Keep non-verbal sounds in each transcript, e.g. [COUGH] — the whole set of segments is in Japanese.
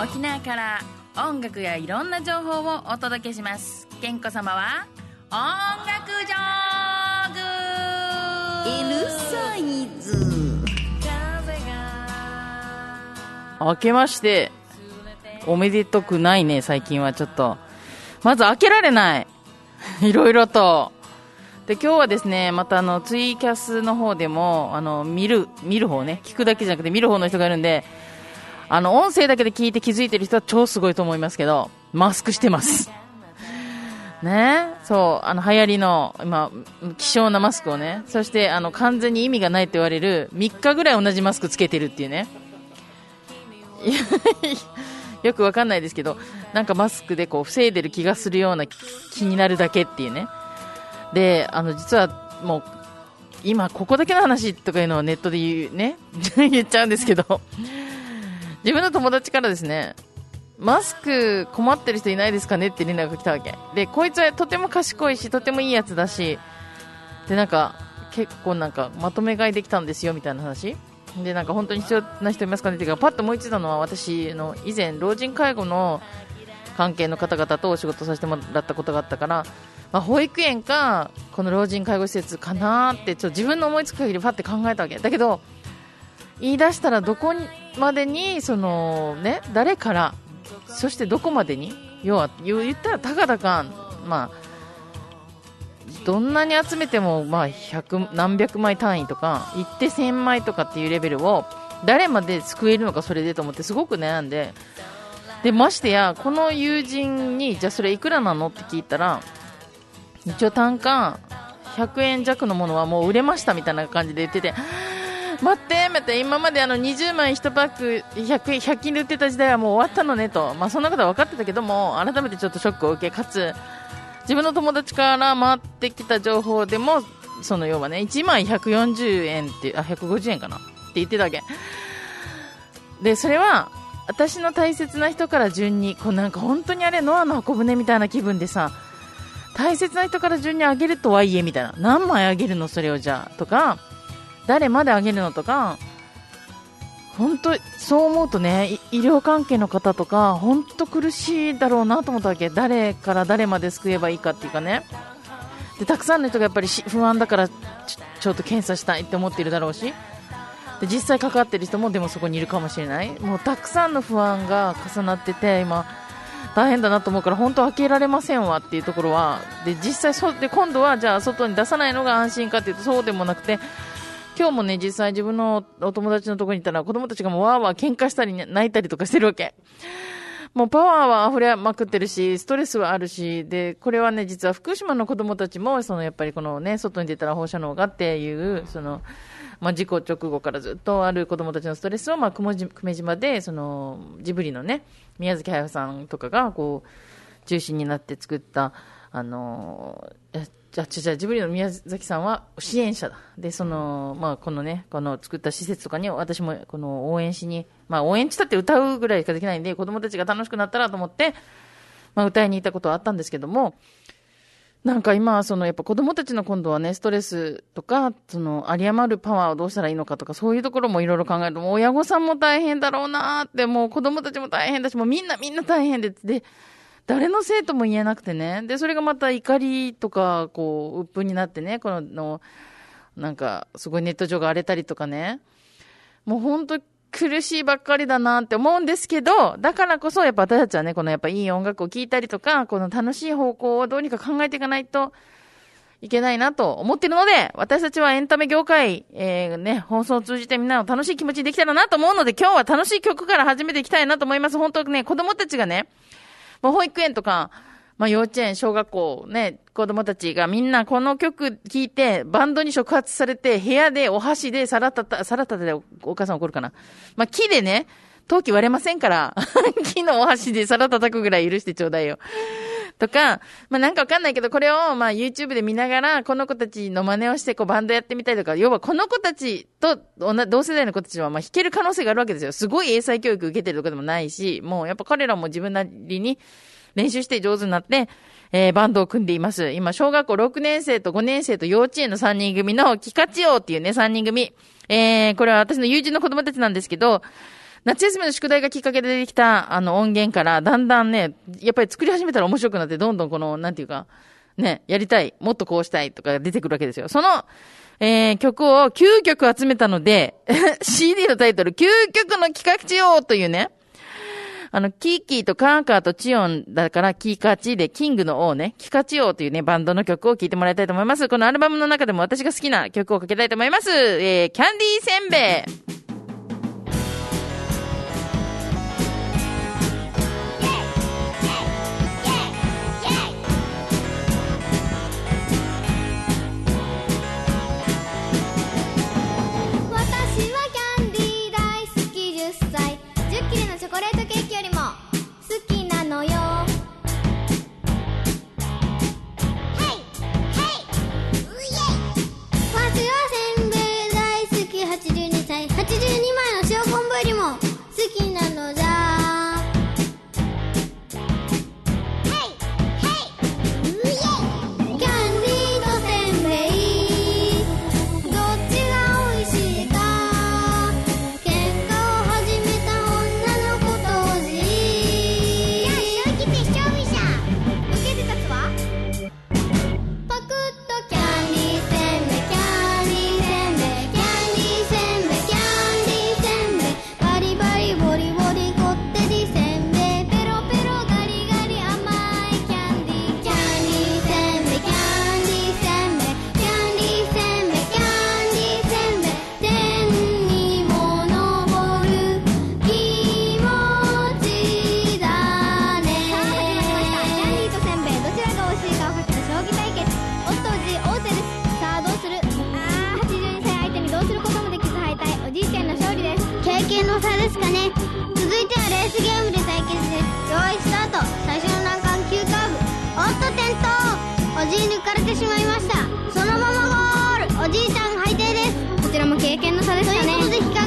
沖縄から音楽やいろんな情報をお届けします健子様は音楽ジョーグ L サイズ明けまして、おめでとくないね、最近はちょっと。まず開けられない。[LAUGHS] いろいろと。で、今日はですね、またあの、ツイキャスの方でも、あの、見る、見る方ね、聞くだけじゃなくて見る方の人がいるんで、あの、音声だけで聞いて気づいてる人は超すごいと思いますけど、マスクしてます。ね？そう、あの、流行りの、今、希少なマスクをね、そして、あの、完全に意味がないって言われる、3日ぐらい同じマスクつけてるっていうね。[LAUGHS] よくわかんないですけど、なんかマスクでこう防いでる気がするような気になるだけっていうね。で、あの、実はもう、今ここだけの話とかいうのをネットで言う、ね、[LAUGHS] 言っちゃうんですけど、自分の友達からですね、マスク困ってる人いないですかねって連絡が来たわけ。で、こいつはとても賢いし、とてもいいやつだし、で、なんか、結構なんか、まとめ買いできたんですよ、みたいな話。で、なんか本当に必要な人いますかねっていうか、パッと思いついたのは、私の以前、老人介護の関係の方々とお仕事させてもらったことがあったから、まあ、保育園か、この老人介護施設かなって、ちょっと自分の思いつく限りパッて考えたわけ。だけど、言い出したらどこにまでに、そのね、誰から、そしてどこまでに、要は、言ったらたかだか、まあ、どんなに集めても、まあ、100何百枚単位とか、行って1000枚とかっていうレベルを、誰まで救えるのか、それでと思って、すごく悩んで、で、ましてや、この友人に、じゃあそれいくらなのって聞いたら、一応単価100円弱のものはもう売れましたみたいな感じで言ってて、待って、待って、今まであの20枚1パック 100, 100均で売ってた時代はもう終わったのねと、まあ、そんなことは分かってたけども、改めてちょっとショックを受け、かつ、自分の友達から回ってきた情報でも、その要はね、1枚140円って、あ、150円かなって言ってたわけ。で、それは、私の大切な人から順に、こうなんか本当にあれ、ノアの箱舟みたいな気分でさ、大切な人から順にあげるとはいえみたいな。何枚あげるのそれをじゃあ。とか、誰まであげるのとか、本当そう思うとね、医療関係の方とか、本当苦しいだろうなと思ったわけ。誰から誰まで救えばいいかっていうかね。で、たくさんの人がやっぱり不安だからちょ、ちょっと検査したいって思っているだろうし。で、実際かかってる人もでもそこにいるかもしれない。もうたくさんの不安が重なってて、今、大変だなと思うから本当開けられませんわっていうところはで実際そで今度はじゃあ外に出さないのが安心かっていうとそうでもなくて今日もね実際自分のお友達のところに行ったら子供たちがもうわーわー喧嘩したり泣いたりとかしてるわけ。もうパワーは溢れまくってるしストレスはあるしでこれはね実は福島の子供たちもそのやっぱりこのね外に出たら放射能がっていうそのまあ、事故直後からずっとある子供たちのストレスを、まあ、久米島で、その、ジブリのね、宮崎駿さんとかが、こう、中心になって作った、あの、じゃじゃジブリの宮崎さんは支援者だ。で、その、まあ、このね、この作った施設とかに、私もこの応援しに、まあ、応援したって歌うぐらいしかできないんで、子供たちが楽しくなったらと思って、まあ、歌いに行ったことはあったんですけども、なんか今、そのやっぱ子供たちの今度はね、ストレスとか、その有り余るパワーをどうしたらいいのかとか、そういうところもいろいろ考えると、もう親御さんも大変だろうなって、もう子供たちも大変だし、もうみんなみんな大変で、で、誰のせいとも言えなくてね。で、それがまた怒りとか、こう、鬱憤になってね、この、のなんか、すごいネット上が荒れたりとかね。もう本当苦しいばっかりだなって思うんですけど、だからこそやっぱ私たちはね、このやっぱいい音楽を聴いたりとか、この楽しい方向をどうにか考えていかないといけないなと思ってるので、私たちはエンタメ業界、えー、ね、放送を通じてみんなを楽しい気持ちにできたらなと思うので、今日は楽しい曲から始めていきたいなと思います。本当ね、子供たちがね、もう保育園とか、まあ幼稚園、小学校、ね、子供たちがみんなこの曲聴いて、バンドに触発されて、部屋でお箸で皿たた、皿たたでお母さん怒るかな。まあ木でね、陶器割れませんから、[LAUGHS] 木のお箸で皿叩くぐらい許してちょうだいよ。とか、まあなんかわかんないけど、これをま YouTube で見ながら、この子たちの真似をしてこうバンドやってみたりとか、要はこの子たちと同世代の子たちはま弾ける可能性があるわけですよ。すごい英才教育受けてるとかでもないし、もうやっぱ彼らも自分なりに練習して上手になって、えー、バンドを組んでいます。今、小学校6年生と5年生と幼稚園の3人組のキカチオっていうね、3人組。えー、これは私の友人の子供たちなんですけど、夏休みの宿題がきっかけで出てきた、あの、音源から、だんだんね、やっぱり作り始めたら面白くなって、どんどんこの、なんていうか、ね、やりたい、もっとこうしたいとか出てくるわけですよ。その、えー、曲を9曲集めたので、[LAUGHS] CD のタイトル、究極の企画地王というね、あの、キーキーとカーカーとチオンだから、キーカチーで、キングの王ね、キカチ王というね、バンドの曲を聴いてもらいたいと思います。このアルバムの中でも私が好きな曲をかけたいと思います。えー、キャンディーせんべい。転倒おじい抜かれてしまいました。そのままゴール。おじいちゃん敗退です。こちらも経験の差ですかね。ということで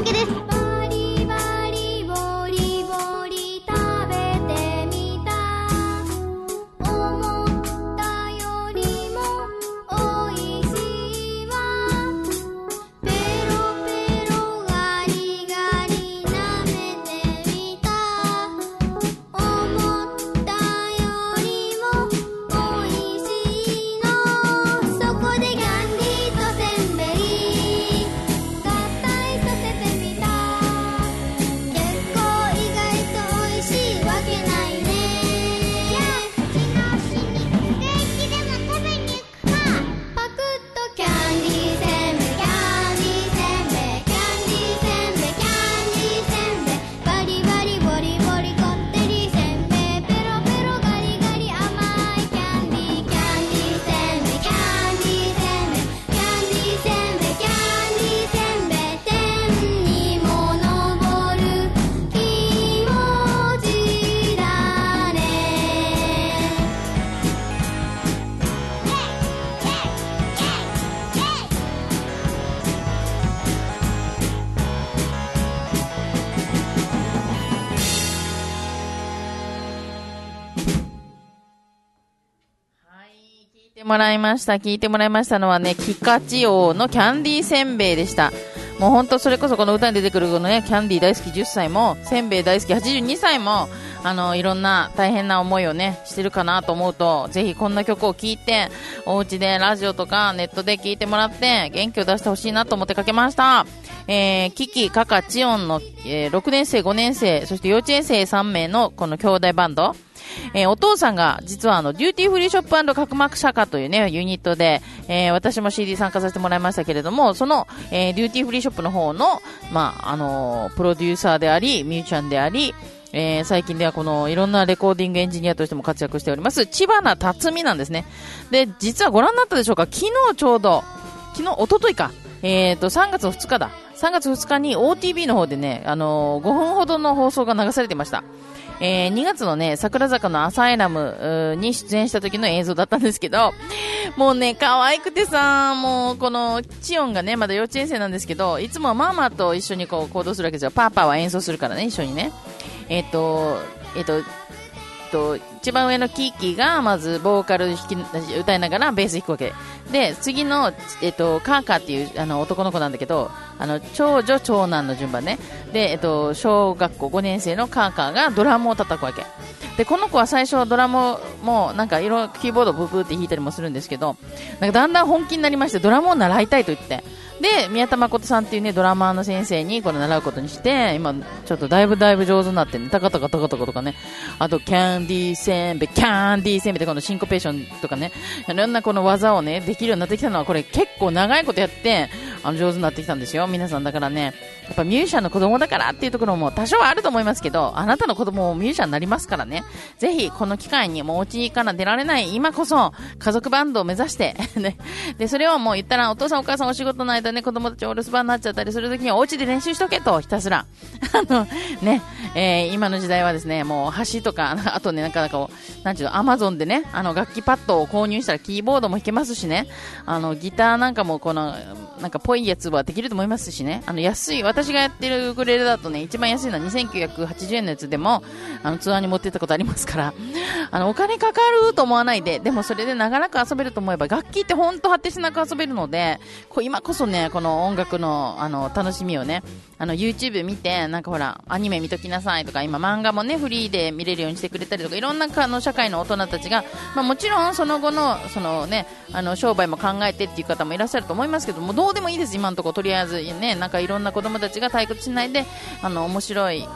もらいました。聞いてもらいましたのはね、キカチ王のキャンディーせんべいでした。もう本当それこそこの歌に出てくるこのね、キャンディー大好き10歳も、せんべい大好き82歳も、あの、いろんな大変な思いをね、してるかなと思うと、ぜひこんな曲を聴いて、お家でラジオとかネットで聴いてもらって、元気を出してほしいなと思ってかけました。えー、キキ、カカ、チオンの、えー6年生、5年生、そして幼稚園生3名のこの兄弟バンド、えーお父さんが実はあのデューティーフリーショップ角膜釈迦というねユニットで、えー私も CD 参加させてもらいましたけれどもその、えー DUTY FREE SHOPP. の方の、まああのープロデューサーでありミュージシャンでありえー最近ではこのいろんなレコーディングエンジニアとしても活躍しております知花竜海なんですねで実はご覧になったでしょうか？昨日ちょうど昨日、一昨日か。えっ、と、3月2日だ。3月2日に OTV の方でね、あのー5分ほどの放送が流されてました。えー2月のね、桜坂のアサイラムに出演した時の映像だったんですけど、もうね、可愛くてさ、もうこの、チオンがね、まだ幼稚園生なんですけど、いつもはママと一緒にこう行動するわけですよ。パパは演奏するからね、一緒にね。えっ、と、えっ、と、と一番上のキーキーがまずボーカル弾き歌いながらベース弾くわけで、次の、えっと、カーカーっていうあの男の子なんだけど、あの、長女、長男の順番ね。で、えっと、小学校5年生のカーカーがドラムを叩くわけ。で、この子は最初ドラムも、なんかいろキーボードブブーって弾いたりもするんですけど、なんかだんだん本気になりまして、ドラムを習いたいと言って。で、宮田誠さんっていうね、ドラマーの先生にこれ習うことにして、今、ちょっとだいぶだいぶ上手になってね、タカタカタカタカとかね、あと、キャンディーせんべい、キャンディーせんべいってこのシンコペーションとかね、いろんなこの技をね、できるようになってきたのは、これ結構長いことやって、あの、上手になってきたんですよ。皆さんだからね、やっぱミュージシャンの子供だからっていうところも多少あると思いますけど、あなたの子供もミュージシャンになりますからね、ぜひこの機会にもうお家から出られない今こそ、家族バンドを目指して、[LAUGHS] ね、で、それをもう言ったらお父さんお母さんお仕事の間ね、子供たちお留守番になっちゃったりするときにお家で練習しとけと、ひたすら。[LAUGHS] あの、ね、えー今の時代はですね、もう橋とか、あとね、なんかこう、なんちゅうの、アマゾンでね、あの楽器パッドを購入したらキーボードも弾けますしね、あの、ギターなんかもこの、なんかぽいやつはできると思いますしね、あの、安い、私私がやってるウクレレだとね、一番安いのは2980円のやつでも、あの、ツアーに持ってったことありますから、[LAUGHS] あの、お金かかると思わないで、でもそれで長らく遊べると思えば、楽器って本当果てしなく遊べるので、こう今こそね、この音楽の、あの、楽しみをね、あの、YouTube 見て、なんかほら、アニメ見ときなさいとか、今漫画もね、フリーで見れるようにしてくれたりとか、いろんなあの社会の大人たちが、まあもちろんその後の、そのね、あの、商売も考えてっていう方もいらっしゃると思いますけども、どうでもいいです、今のところ、とりあえずね、なんかいろんな子供たちが退屈しないで、あの、面白い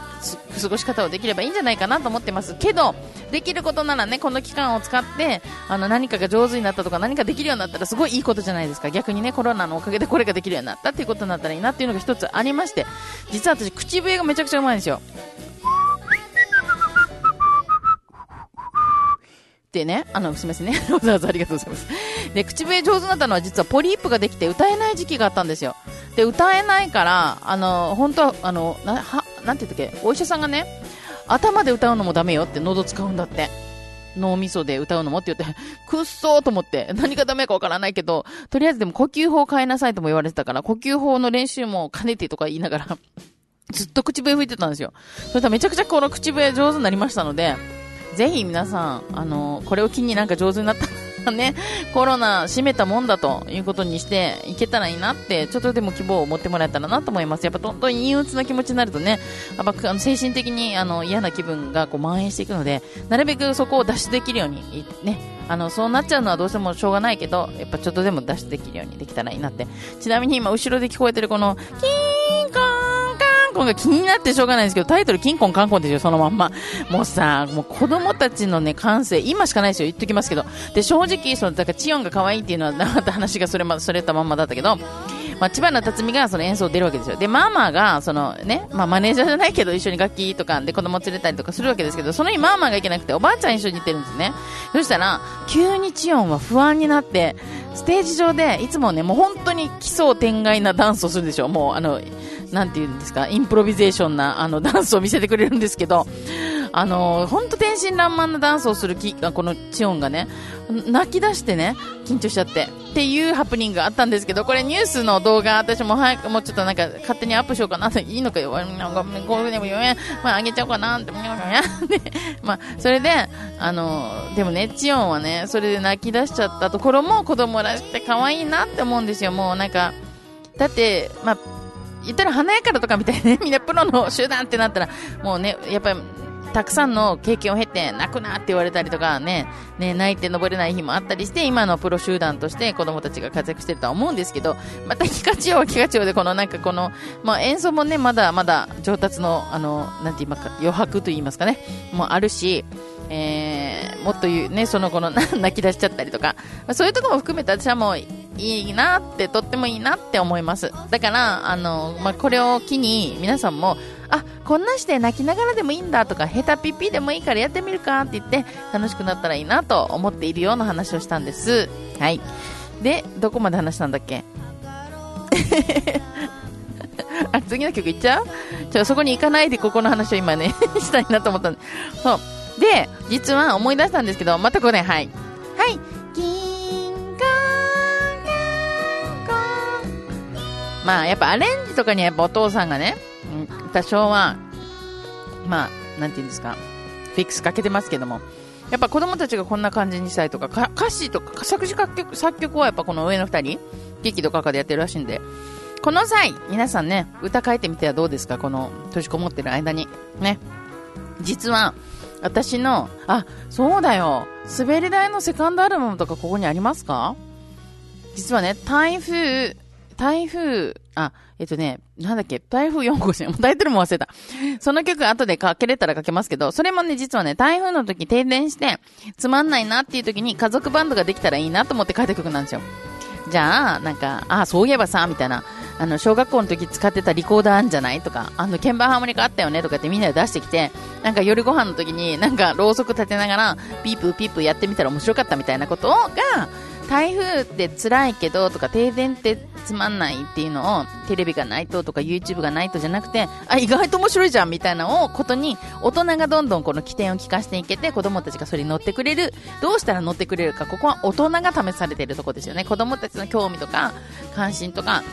過ごし方をできればいいんじゃないかなと思ってますけど、できることならね、この期間を使って、あの、何かが上手になったとか、何かできるようになったらすごいいいことじゃないですか。逆にね、コロナのおかげでこれができるようになったっていうことになったらいいなっていうのが1つありまして、実は私、口笛がめちゃくちゃうまいんですよ。でね、あの、すみませんね。[LAUGHS] わざわざありがとうございます。で、口笛上手になったのは実はポリープができて歌えない時期があったんですよ。で、歌えないから、あの、本当は、あの、な、は、なんて言ったっけ、お医者さんがね、頭で歌うのもダメよって喉使うんだって。脳みそで歌うのもって言って、くっそーと思って、何がダメかわからないけど、とりあえずでも呼吸法を変えなさいとも言われてたから、呼吸法の練習も兼ねてとか言いながら、ずっと口笛吹いてたんですよ。そしたらめちゃくちゃこの口笛上手になりましたので、ぜひ皆さん、あの、これを機になんか上手になったね、[LAUGHS] コロナ閉めたもんだということにしていけたらいいなって、ちょっとでも希望を持ってもらえたらなと思います。やっぱどんどん陰鬱な気持ちになるとね、やっぱあの精神的にあの嫌な気分がこう蔓延していくので、なるべくそこを脱出できるように、ね、あの、そうなっちゃうのはどうしてもしょうがないけど、やっぱちょっとでも脱出できるようにできたらいいなって。ちなみに今後ろで聞こえてるこの、キーンコンカンコンが気になってしょうがないんですけど、タイトルキンコンカンコンですよ、そのまんま。もうさ、もう子供たちのね、感性、今しかないですよ、言っときますけど。で、正直、その、だからチヨンが可愛いっていうのは、また話がそれま、それたまんまだったけど、まあ、千葉の辰巳がその演奏出るわけですよ。で、ママが、そのね、まあ、マネージャーじゃないけど、一緒に楽器とかで子供連れたりとかするわけですけど、その日ママが行けなくて、おばあちゃん一緒に行ってるんですね。そしたら、急にチヨンは不安になって、ステージ上で、いつもね、もう本当に奇想天外なダンスをするんでしょ。もう、あの、なんていうんですか、インプロビゼーションな、あの、ダンスを見せてくれるんですけど、あの、本当天真爛漫なダンスをするき、このチヨンがね、泣き出してね、緊張しちゃって、っていうハプニングがあったんですけど、これニュースの動画、私も早く、もうちょっとなんか勝手にアップしようかなって、いいのかよ、ごめん、こうでもよね、まああげちゃおうかなって、で、まあ、それで、あの、でもね、チヨンはね、それで泣き出しちゃったところも子供らしくて可愛いなって思うんですよ、もうなんか、だって、まあ、言ったら華やかだとかみたいなね、[LAUGHS] みんなプロの集団ってなったら、もうね、やっぱり、たくさんの経験を経て泣くなって言われたりとかね、ね、泣いて登れない日もあったりして、今のプロ集団として子供たちが活躍してるとは思うんですけど、またキカチオはキカチオでこのなんかこの、まあ演奏もね、まだまだ上達の、あの、なんて言いか、余白と言いますかね、もあるし、えー、もっと言うね、その子の [LAUGHS] 泣き出しちゃったりとか、そういうところも含めて私はもういいなって、とってもいいなって思います。だから、あの、まあ、これを機に皆さんも、あ、こんなして泣きながらでもいいんだとか、ヘタピピでもいいからやってみるかって言って、楽しくなったらいいなと思っているような話をしたんです。はい。で、どこまで話したんだっけ？[LAUGHS] あ、次の曲いっちゃう？ちょ、そこに行かないでここの話を今ね、[LAUGHS] したいなと思ったんで。そう。で、実は思い出したんですけど、またこれ、はい。はい。まあ、やっぱアレンジとかにはやっぱお父さんがね、うん多少は、まあ、なんていうんですか、フィックスかけてますけども、やっぱ子供たちがこんな感じにしたいとか、か歌詞とか作詞作曲、作曲はやっぱこの上の二人、キキとカカでやってるらしいんで、この際、皆さんね、歌書いてみてはどうですかこの閉じこもってる間に。ね。実は、私の、あ、そうだよ。滑り台のセカンドアルバムとかここにありますか？実はね、台風、台風、あ、えっとね、なんだっけ、台風4号線、もうタイトルも忘れた。その曲後でかけれたらかけますけど、それもね、実はね、台風の時停電して、つまんないなっていう時に家族バンドができたらいいなと思って書いた曲なんですよ。じゃあ、なんか、あ、そういえばさ、みたいな、あの、小学校の時使ってたリコーダーあんじゃないとか、あの、鍵盤ハーモニカあったよねとかってみんなで出してきて、なんか夜ご飯の時になんかろうそく立てながら、ピープーピープーやってみたら面白かったみたいなことが、台風って辛いけどとか停電ってつまんないっていうのをテレビがないととか YouTube がないとじゃなくてあ意外と面白いじゃんみたいなのをことに大人がどんどんこの起点を聞かせていけて子供たちがそれに乗ってくれる。どうしたら乗ってくれるかここは大人が試されているとこですよね。子供たちの興味とか関心とか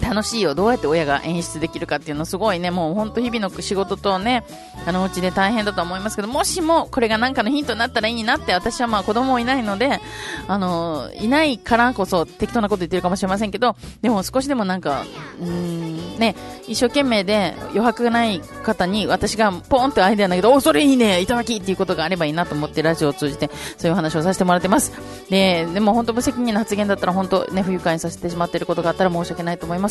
楽しいよ、どうやって親が演出できるかっていうのすごいね、もう本当日々の仕事とね、あのうちで大変だと思いますけど、もしもこれが何かのヒントになったらいいなって、私はまあ子供もいないので、あの、いないからこそ適当なこと言ってるかもしれませんけど、でも少しでもなんか、うーん、ね、一生懸命で余白がない方に私がポンってアイデアだけど、お、それいいね、いただきっていうことがあればいいなと思ってラジオを通じてそういう話をさせてもらってます。で、でも本当無責任な発言だったら本当ね、不愉快にさせてしまっていることがあったら申し訳ないと思います。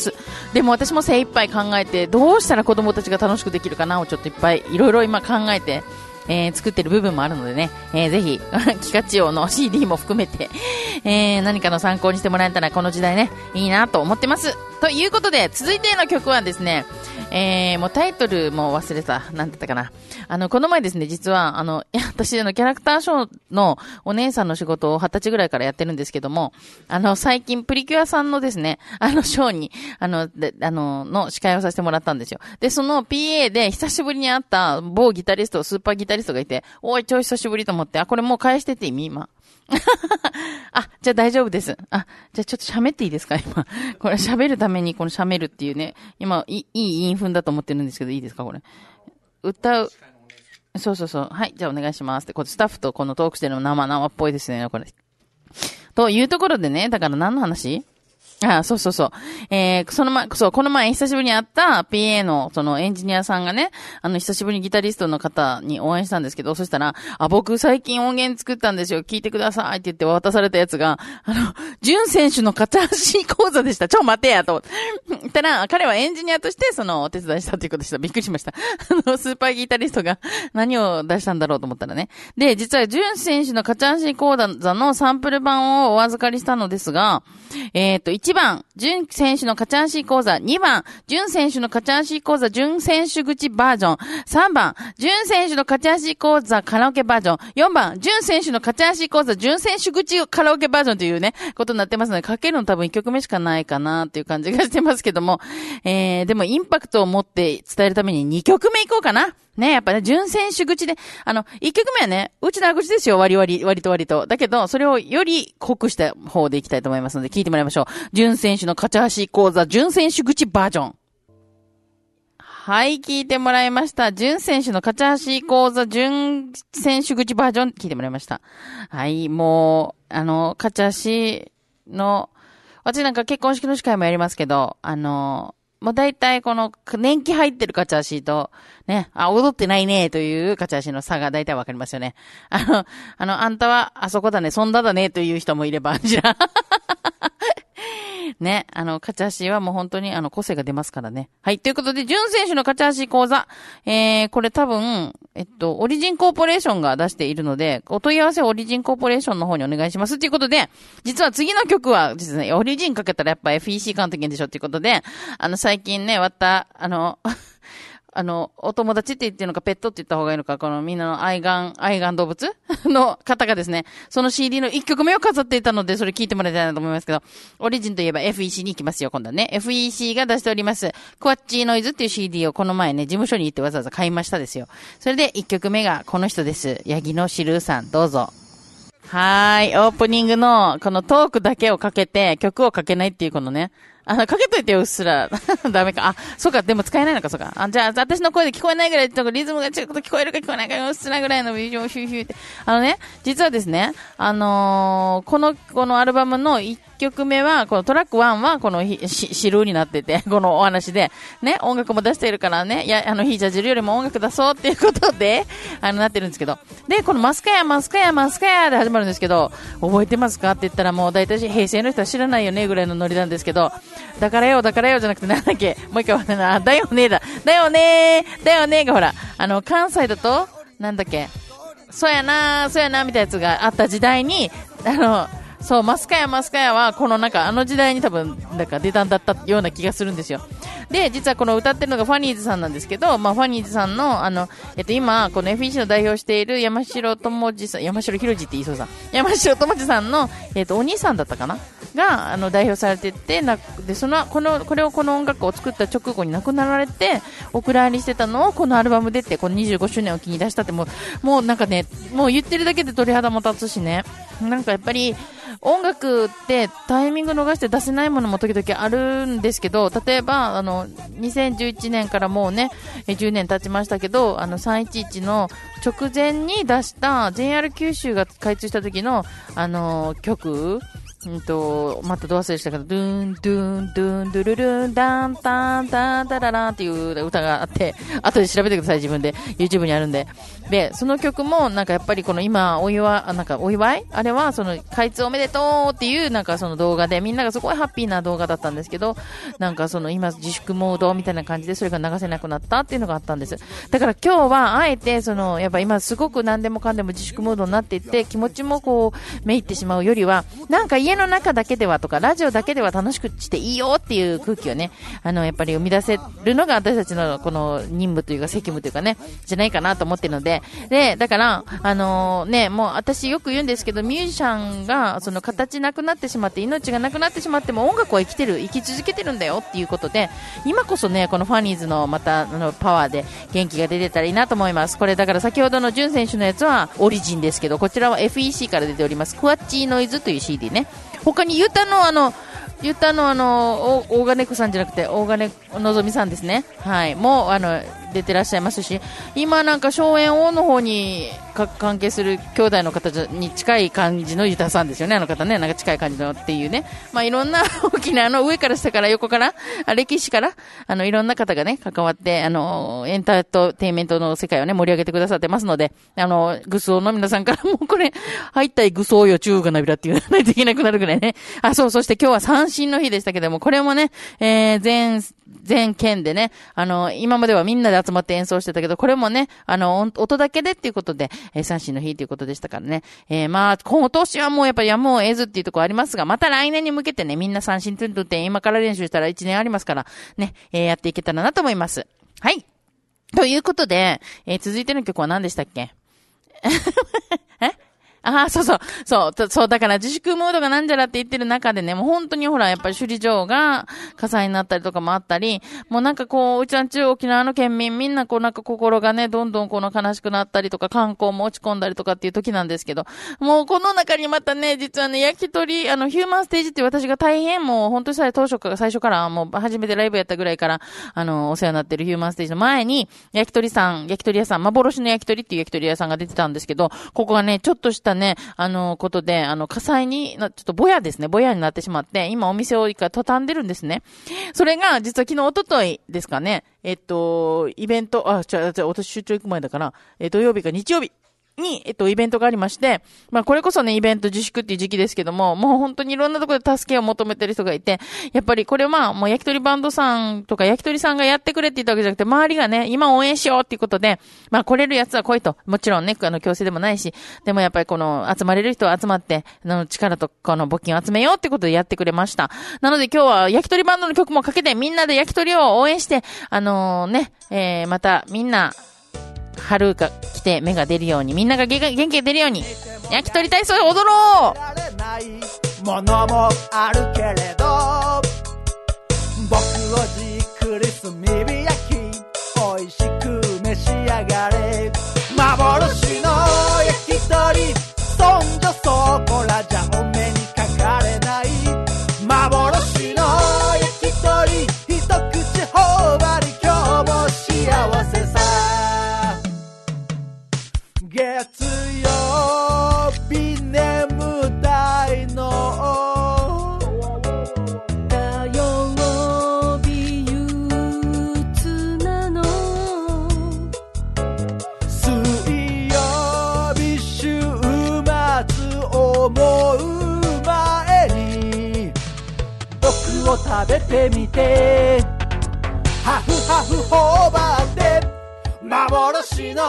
でも私も精一杯考えて、どうしたら子供たちが楽しくできるかなをちょっといっぱいいろいろ今考えて、えー作ってる部分もあるのでね、えーぜひ、[LAUGHS] キカチオの CD も含めて、[LAUGHS] えー何かの参考にしてもらえたらこの時代ね、いいなと思ってます。ということで、続いての曲はですね、えーもうタイトルも忘れた。なんだったかな。あの、この前ですね、実は、あの、[LAUGHS] 私、あの、キャラクターショーのお姉さんの仕事を二十歳ぐらいからやってるんですけども、あの、最近、プリキュアさんのですね、あの、ショーに、あの、であの、の司会をさせてもらったんですよ。で、その PA で久しぶりに会った某ギタリスト、スーパーギタリストリストがいて、おい、超久しぶりと思って、あ、これもう返してて意味？今。[LAUGHS] あ、じゃあ大丈夫です。あ、じゃあちょっと喋っていいですか？今。これ喋るためにこの喋るっていうね、今、いいい韻踏んだと思ってるんですけど、いいですか？これ。歌う。そうそうそう。はい、じゃあお願いしますって。これスタッフとこのトークしてるの生々っぽいですね、これ。というところでね、だから何の話？あそうそうそう。えー、その前、そう、この前久しぶりに会った PA の、そのエンジニアさんがね、あの、久しぶりにギタリストの方に応援したんですけど、そしたら、あ、僕最近音源作ったんですよ、聞いてくださいって言って渡されたやつが、あの、ジュン選手の片足講座でした。ちょ、待てや、と。たら、彼はエンジニアとして、その、お手伝いしたということでした。びっくりしました。[LAUGHS] あの、スーパーギタリストが何を出したんだろうと思ったらね。で、実は、ジュン選手の片足講座のサンプル版をお預かりしたのですが、えっ、と、1番、準選手の勝ち足講座。2番、準選手の勝ち足講座、準選手口バージョン。3番、準選手の勝ち足講座、カラオケバージョン。4番、準選手の勝ち足講座、準選手口カラオケバージョンというね、ことになってますので、かけるの多分1曲目しかないかなっていう感じがしてますけども。えー、でもインパクトを持って伝えるために2曲目いこうかな。ね、やっぱね、純選手口で、あの、一曲目はね、うちな口ですよ、割り割り、割と割と。だけど、それをより濃くした方でいきたいと思いますので、聞いてもらいましょう。純選手の勝ち足講座、純選手口バージョン。はい、聞いてもらいました。純選手の勝ち足講座、純選手口バージョン、聞いてもらいました。はい、もう、あの、勝ち足の、私なんか結婚式の司会もやりますけど、あの、もう大体この年季入ってるカチャーシーと、ね、あ、踊ってないね、というカチャーシーの差が大体わかりますよね。あの、あの、あんたはあそこだね、そんだだね、という人もいれば、じゃあ [LAUGHS] ね、あの、カチャシはもう本当にあの、個性が出ますからね。はい、ということで、ジュン選手のカチャシ講座。えー、これ多分、えっと、オリジンコーポレーションが出しているので、お問い合わせはオリジンコーポレーションの方にお願いします。ということで、実は次の曲はですね、オリジンかけたらやっぱ FEC 監督でしょっていうことで、あの、最近ね、わった、あの、[LAUGHS] あの、お友達って言ってるのか、ペットって言った方がいいのか、このみんなの愛玩、愛玩動物？[LAUGHS] の方がですね、その CD の1曲目を飾っていたので、それ聞いてもらいたいなと思いますけど、オリジンといえば FEC に行きますよ、今度はね。FEC が出しております、クワッチーノイズっていう CD をこの前ね、事務所に行ってわざわざ買いましたですよ。それで1曲目がこの人です。ヤギのシルーさん、どうぞ。はい、オープニングの、このトークだけをかけて、曲をかけないっていうこのね、あの、かけといてよ、うっすら。[LAUGHS] ダメか。あ、そうか、でも使えないのか、そうか。あ、じゃあ、私の声で聞こえないぐらい、ちょっとリズムがちょっと聞こえるか聞こえないか、うっすらぐらいのビジョンヒューヒューって。あのね、実はですね、あのーこの、このアルバムの曲目は、このトラック1は、このひ、し、汁になってて、[LAUGHS] このお話で、ね、音楽も出しているからね、いや、あの、ヒージャー汁よりも音楽出そうっていうことで、あの、なってるんですけど。で、このマスカヤ、マスカヤ、マスカヤで始まるんですけど、覚えてますかって言ったらもう大体平成の人は知らないよね、ぐらいのノリなんですけど、だからよ、だからよじゃなくてなんだっけ、もう一回忘れな、だよねだ、だよねだよねがほら、あの、関西だと、なんだっけ、そうやなそうやなみたいなやつがあった時代に、あの、そう、マスカヤマスカヤは、このなんかあの時代に多分、なんか出たんだったような気がするんですよ。で、実はこの歌ってるのがファニーズさんなんですけど、まあファニーズさんの、あの、えっと今、この FEC の代表している山城智次さん、山城博次って言いそうさ。ん、山城智次さんの、えっと、お兄さんだったかな？が、あの、代表されてて、な、で、その、この、これをこの音楽を作った直後に亡くなられて、お蔵入りしてたのをこのアルバム出て、この25周年を気に出したって、もう、もうなんかね、もう言ってるだけで鳥肌も立つしね、なんかやっぱり、音楽ってタイミング逃して出せないものも時々あるんですけど、例えば、あの、2011年からもうね、10年経ちましたけど、あの、311の直前に出した JR 九州が開通した時の、あの、曲、うんと、またど忘れしたけど、ドゥーン、ドゥーン、ドゥーン、ドゥルルン、ダン、タン、タン、タラランっていう歌があって、後で調べてください、自分で。YouTube にあるんで。で、その曲も、なんかやっぱりこの今、お祝い、あなんかお祝い？あれは、その、開通おめでとうっていう、なんかその動画で、みんながすごいハッピーな動画だったんですけど、なんかその今、自粛モードみたいな感じで、それが流せなくなったっていうのがあったんです。だから今日は、あえて、その、やっぱ今すごく何でもかんでも自粛モードになっていって、気持ちもこう、めいってしまうよりは、なんか家の中だけではとか、ラジオだけでは楽しくしていいよっていう空気をね、あの、やっぱり生み出せるのが私たちのこの任務というか責務というかね、じゃないかなと思ってるので、で、だから、あのね、もう私よく言うんですけど、ミュージシャンがその形なくなってしまって、命がなくなってしまっても音楽は生きてる、生き続けてるんだよっていうことで、今こそね、このファニーズのまた、あの、パワーで元気が出てたらいいなと思います。これだから先ほどのジュン選手のやつはオリジンですけど、こちらは FEC から出ております、クワッチーノイズという CD ね。他にユタのあの、ユタのあの、オーガネクさんじゃなくて、オーガネのぞみさんですね。はい。もう、あの、出てらっしゃいますし、今なんか荘園王の方に関係する兄弟の方に近い感じのユタさんですよね、あの方ね。なんか近い感じのっていうね。まあいろんな大きなあの上から下から横から、歴史から、あのいろんな方がね、関わって、あの、エンターテインメントの世界をね、盛り上げてくださってますので、あの、愚僧の皆さんからもこれ、入ったい愚僧よ、中がなびらっていうないといけなくなるぐらいね。あ、そう、そして今日は三振の日でしたけども、これもね、えー、全、全県でね、あの、今まではみんなで集まって演奏してたけど、これもね、あの、音だけでっていうことで、えー、三振の日ということでしたからね。えー、まあ、今年はもうやっぱりやむを得ずっていうところありますが、また来年に向けてね、みんな三振トゥントゥンって今から練習したら1年ありますから、ね、えー、やっていけたらなと思います。はい。ということで、えー、続いての曲は何でしたっけ？ああ、そうそう。そう、そう、だから自粛モードがなんじゃらって言ってる中でね、もう本当にほら、やっぱり首里城が火災になったりとかもあったり、もうなんかこう、うちなんちゅう沖縄の県民みんなこうなんか心がね、どんどんこの悲しくなったりとか、観光も落ち込んだりとかっていう時なんですけど、もうこの中にまたね、実はね、焼き鳥、あの、ヒューマンステージって私が大変もう本当にさ当初から、最初からもう初めてライブやったぐらいから、あの、お世話になってるヒューマンステージの前に、焼き鳥さん、焼き鳥屋さん、幻の焼き鳥っていう焼き鳥屋さんが出てたんですけど、ここがね、ちょっとしたね、あの、ことで、あの、火災に、ちょっとぼやですね、ぼやになってしまって、今お店を一回畳んでるんですね。それが、実は昨日、おとといですかね、えっと、イベント、あ、じゃあ、じゃあ、私出張行く前だから、え土曜日か日曜日。に、えっと、イベントがありまして、まあ、これこそね、イベント自粛っていう時期ですけども、もう本当にいろんなところで助けを求めてる人がいて、やっぱりこれはまあ、もう焼き鳥バンドさんとか焼き鳥さんがやってくれって言ったわけじゃなくて、周りがね、今応援しようっていうことで、まあ、来れるやつは来いと。もちろんね、あの、強制でもないし、でもやっぱりこの、集まれる人は集まって、あの、力とこの募金を集めようってことでやってくれました。なので今日は焼き鳥バンドの曲もかけて、みんなで焼き鳥を応援して、あのね、えー、また、みんな、春がして芽が出るように、みんなが元気が出るように、焼き鳥体操で踊ろう。ものもあるけれど僕をじっくり炭火焼き美味しく召し上がれ。幻の焼き鳥そんじょそこて。ハフハフ頬張って幻の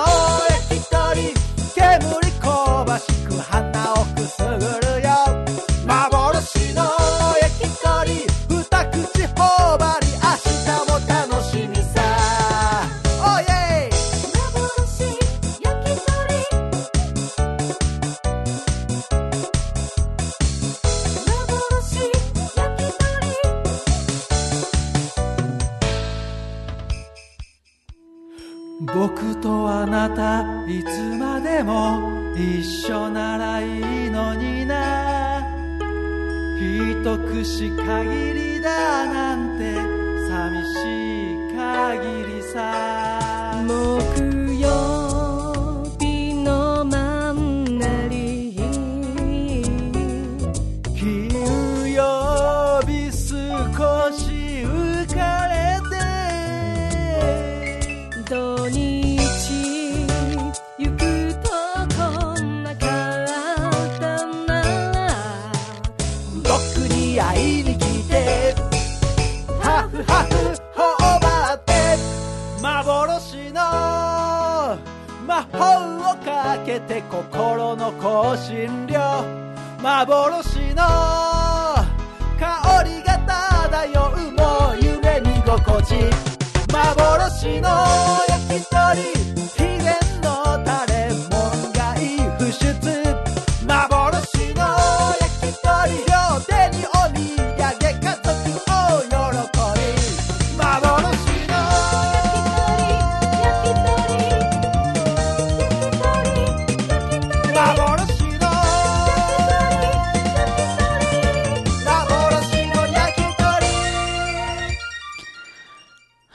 けて心の香辛料幻の香りが漂うもう夢見心地。幻の焼き鳥。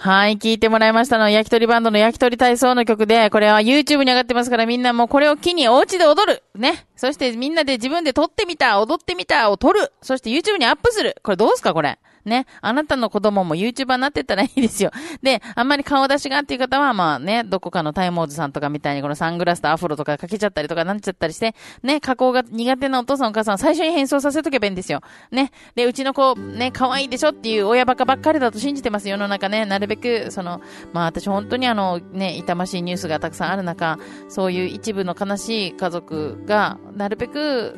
はい、聞いてもらいましたのは、焼き鳥バンドの焼き鳥体操の曲で、これは YouTube に上がってますから、みんなもうこれを機にお家で踊る。ね。そしてみんなで自分で撮ってみた、踊ってみたを撮る。そして YouTube にアップする。これどうすか、これ？ね。あなたの子供も YouTuber になってたらいいですよ。で、あんまり顔出しがっていう方は、まあね、どこかのタイモーズさんとかみたいにこのサングラスとアフロとかかけちゃったりとかなっちゃったりして、ね、加工が苦手なお父さんお母さん最初に変装させとけばいいんですよ。ね。で、うちの子、ね、可愛いでしょっていう親バカばっかりだと信じてます、世の中ね。なるべく、その、まあ私本当にあの、ね、痛ましいニュースがたくさんある中、そういう一部の悲しい家族が、なるべく、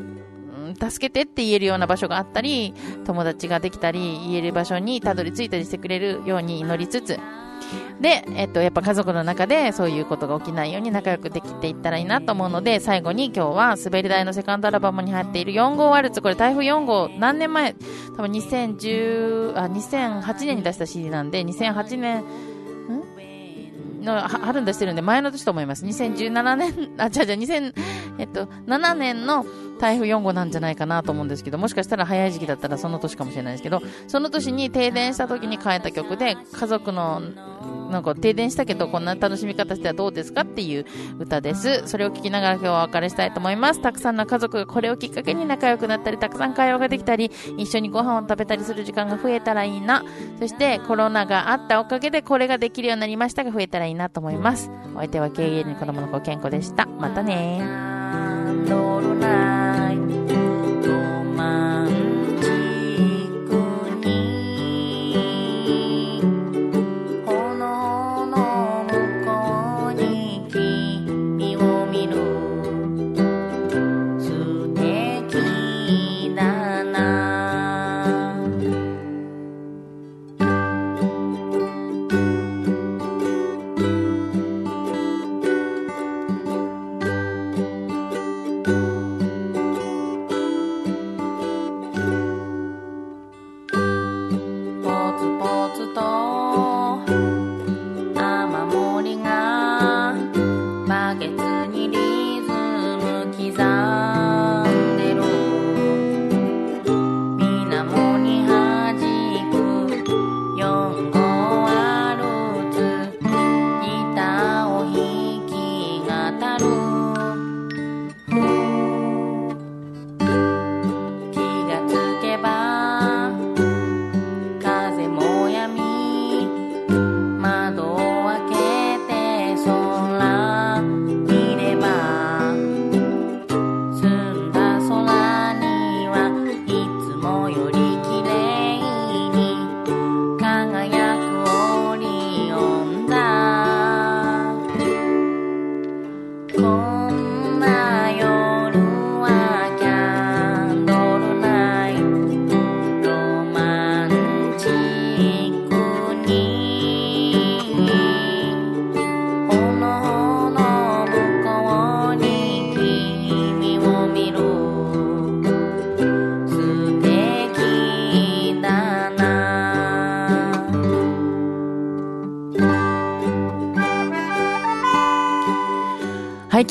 助けてって言えるような場所があったり、友達ができたり、言える場所にたどり着いたりしてくれるように祈りつつ、で、えっと、やっぱ家族の中でそういうことが起きないように仲良くできていったらいいなと思うので、最後に今日は滑り台のセカンドアルバムに入っている4号ワルツ、これ台風4号、何年前多分2010、あ、2008年に出した CD なんで、2008年、のは春に出してるんで、前の年と思います。2017年、あ、じゃじゃ2000、えっと、7年の台風4号なんじゃないかなと思うんですけど、もしかしたら早い時期だったらその年かもしれないですけど、その年に停電した時に変えた曲で、家族の、なんか停電したけどこんな楽しみ方してはどうですかっていう歌です。それを聞きながら今日はお別れしたいと思います。たくさんの家族がこれをきっかけに仲良くなったり、たくさん会話ができたり、一緒にご飯を食べたりする時間が増えたらいいな。そしてコロナがあったおかげでこれができるようになりましたが増えたらいいなと思います。お相手は KA に子供の子健康でした。またね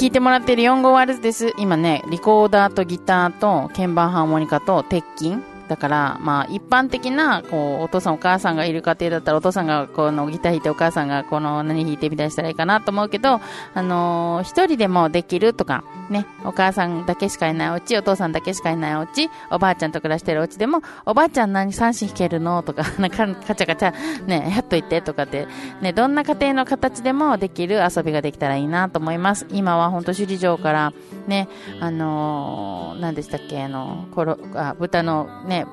聞いてもらっている4号ワルズです。今ね、リコーダーとギターと鍵盤ハーモニカと鉄筋。だから、まあ、一般的な、こう、お父さんお母さんがいる家庭だったら、お父さんがこのギター弾いて、お母さんがこの何弾いてみたりしたらいいかなと思うけど、あのー一人でもできるとか、ね、お母さんだけしかいないお家、お父さんだけしかいないお家、おばあちゃんと暮らしてるお家でも、おばあちゃん何三振弾けるのとか、[LAUGHS] なんかカチャカチャ、ね、やっといてとかって、ね、どんな家庭の形でもできる遊びができたらいいなと思います。今は本当首里城から、ね、あのー、何でしたっけ、あの、ころ、あ、豚のね、ね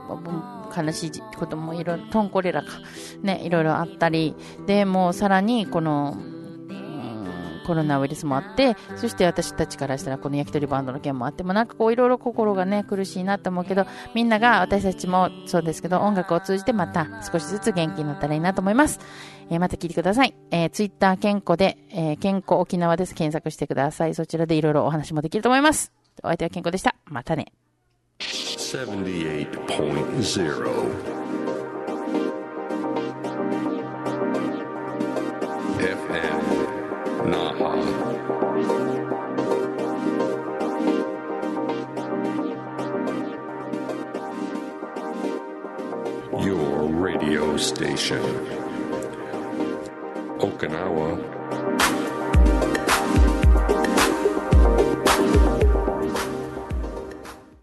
悲しいこともいろいろ、トンコレラか、ね、いろいろあったり、で、もうさらに、この、コロナウイルスもあって、そして私たちからしたらこの焼き鳥バンドの件もあってもなんかこういろいろ心がね苦しいなと思うけど、みんなが私たちもそうですけど音楽を通じてまた少しずつ元気になったらいいなと思います。えーまた聞いてください。えー、ツイッター健康で、えー健康沖縄です。検索してください。そちらでいろいろお話もできると思います。お相手は健康でした。またね。78.0 FM Naha. Your radio station. Okinawa